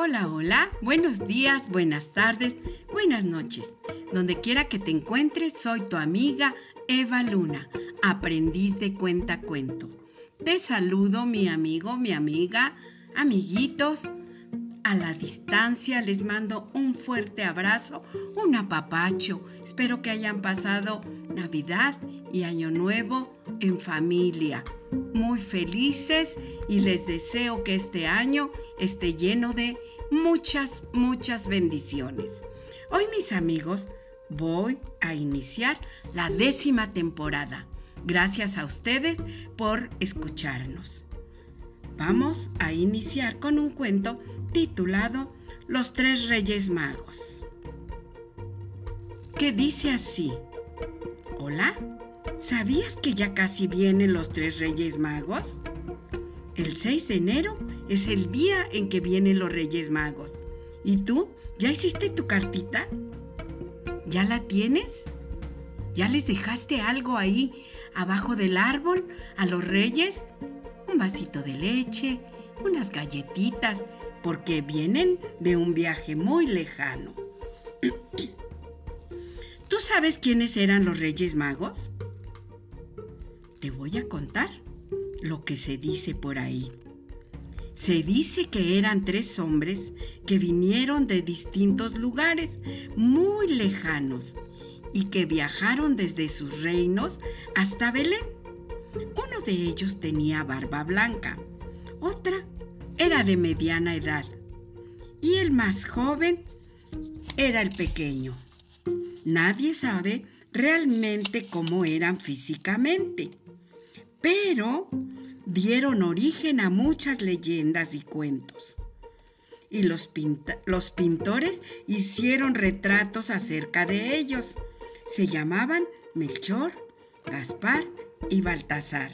Hola, hola, buenos días, buenas tardes, buenas noches. Donde quiera que te encuentres, soy tu amiga Eva Luna, aprendiz de cuenta cuento. Te saludo, mi amigo, mi amiga, amiguitos. A la distancia les mando un fuerte abrazo, un apapacho. Espero que hayan pasado Navidad y Año Nuevo en familia muy felices y les deseo que este año esté lleno de muchas, muchas bendiciones. Hoy mis amigos voy a iniciar la décima temporada. Gracias a ustedes por escucharnos. Vamos a iniciar con un cuento titulado Los tres Reyes Magos. Que dice así. Hola, ¿Sabías que ya casi vienen los tres Reyes Magos? El 6 de enero es el día en que vienen los Reyes Magos. ¿Y tú? ¿Ya hiciste tu cartita? ¿Ya la tienes? ¿Ya les dejaste algo ahí abajo del árbol a los Reyes? Un vasito de leche, unas galletitas, porque vienen de un viaje muy lejano. ¿Tú sabes quiénes eran los Reyes Magos? Te voy a contar lo que se dice por ahí. Se dice que eran tres hombres que vinieron de distintos lugares muy lejanos y que viajaron desde sus reinos hasta Belén. Uno de ellos tenía barba blanca, otra era de mediana edad y el más joven era el pequeño. Nadie sabe realmente cómo eran físicamente pero dieron origen a muchas leyendas y cuentos. Y los, los pintores hicieron retratos acerca de ellos. Se llamaban Melchor, Gaspar y Baltasar.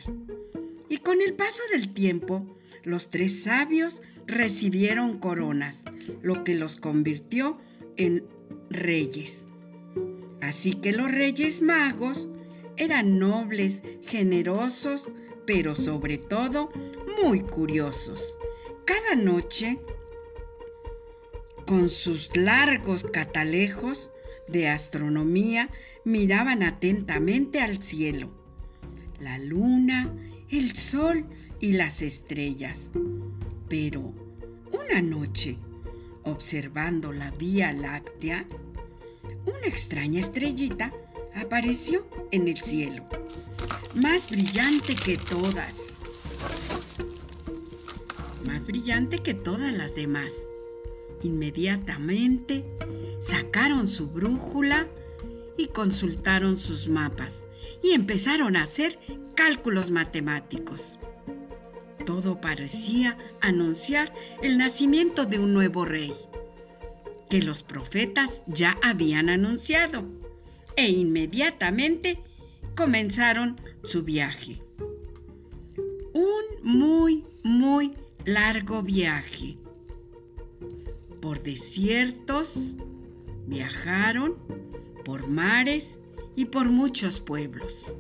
Y con el paso del tiempo, los tres sabios recibieron coronas, lo que los convirtió en reyes. Así que los reyes magos eran nobles, generosos, pero sobre todo muy curiosos. Cada noche, con sus largos catalejos de astronomía, miraban atentamente al cielo, la luna, el sol y las estrellas. Pero una noche, observando la Vía Láctea, una extraña estrellita apareció en el cielo, más brillante que todas, más brillante que todas las demás. Inmediatamente sacaron su brújula y consultaron sus mapas y empezaron a hacer cálculos matemáticos. Todo parecía anunciar el nacimiento de un nuevo rey, que los profetas ya habían anunciado e inmediatamente comenzaron su viaje. Un muy, muy largo viaje. Por desiertos, viajaron por mares y por muchos pueblos.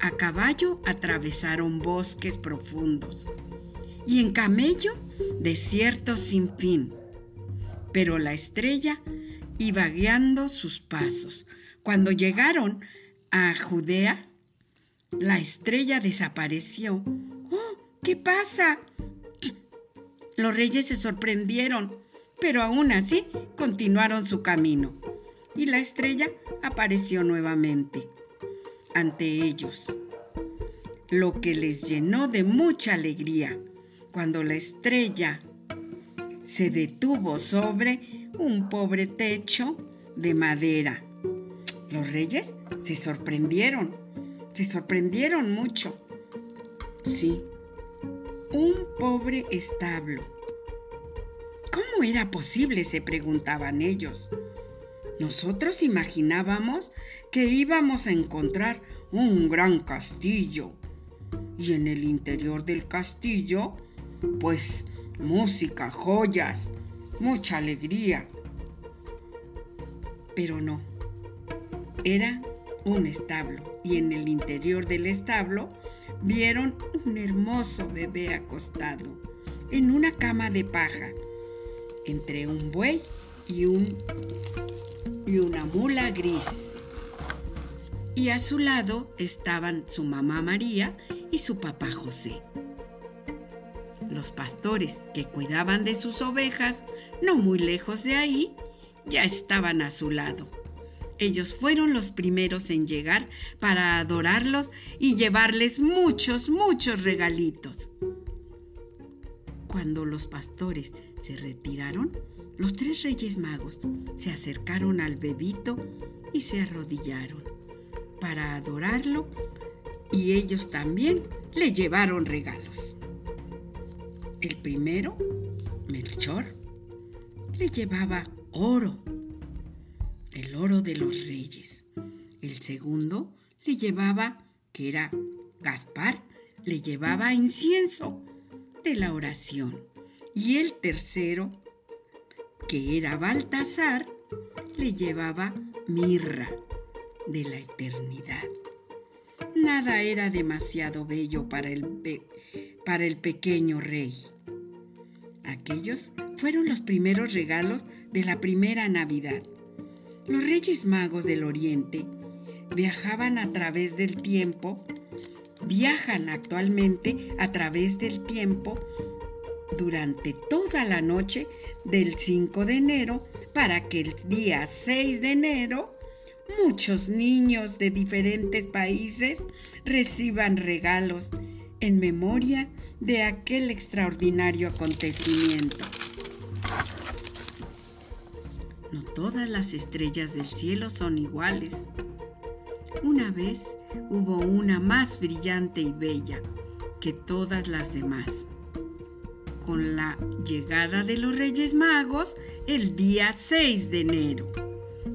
A caballo atravesaron bosques profundos y en camello desiertos sin fin. Pero la estrella iba guiando sus pasos cuando llegaron a Judea, la estrella desapareció. ¡Oh! ¿Qué pasa? Los reyes se sorprendieron, pero aún así continuaron su camino. Y la estrella apareció nuevamente ante ellos, lo que les llenó de mucha alegría cuando la estrella se detuvo sobre un pobre techo de madera los reyes se sorprendieron, se sorprendieron mucho. Sí, un pobre establo. ¿Cómo era posible? se preguntaban ellos. Nosotros imaginábamos que íbamos a encontrar un gran castillo y en el interior del castillo, pues música, joyas, mucha alegría. Pero no, era un establo y en el interior del establo vieron un hermoso bebé acostado en una cama de paja entre un buey y, un, y una mula gris. Y a su lado estaban su mamá María y su papá José. Los pastores que cuidaban de sus ovejas, no muy lejos de ahí, ya estaban a su lado. Ellos fueron los primeros en llegar para adorarlos y llevarles muchos, muchos regalitos. Cuando los pastores se retiraron, los tres reyes magos se acercaron al bebito y se arrodillaron para adorarlo y ellos también le llevaron regalos. El primero, Melchor, le llevaba oro, el oro de los reyes. El segundo le llevaba, que era Gaspar, le llevaba incienso de la oración. Y el tercero, que era Baltasar, le llevaba mirra de la eternidad. Nada era demasiado bello para el, para el pequeño rey. Aquellos fueron los primeros regalos de la primera Navidad. Los Reyes Magos del Oriente viajaban a través del tiempo, viajan actualmente a través del tiempo durante toda la noche del 5 de enero para que el día 6 de enero muchos niños de diferentes países reciban regalos en memoria de aquel extraordinario acontecimiento. Todas las estrellas del cielo son iguales. Una vez hubo una más brillante y bella que todas las demás. Con la llegada de los Reyes Magos el día 6 de enero.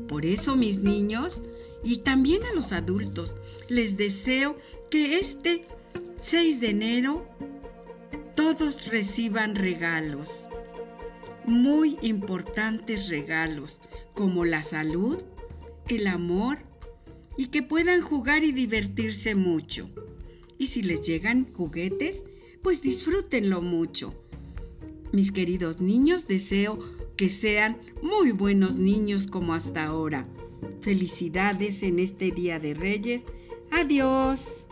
Por eso, mis niños, y también a los adultos, les deseo que este 6 de enero todos reciban regalos, muy importantes regalos, como la salud, el amor y que puedan jugar y divertirse mucho. Y si les llegan juguetes, pues disfrútenlo mucho. Mis queridos niños, deseo que sean muy buenos niños como hasta ahora. Felicidades en este Día de Reyes. Adiós.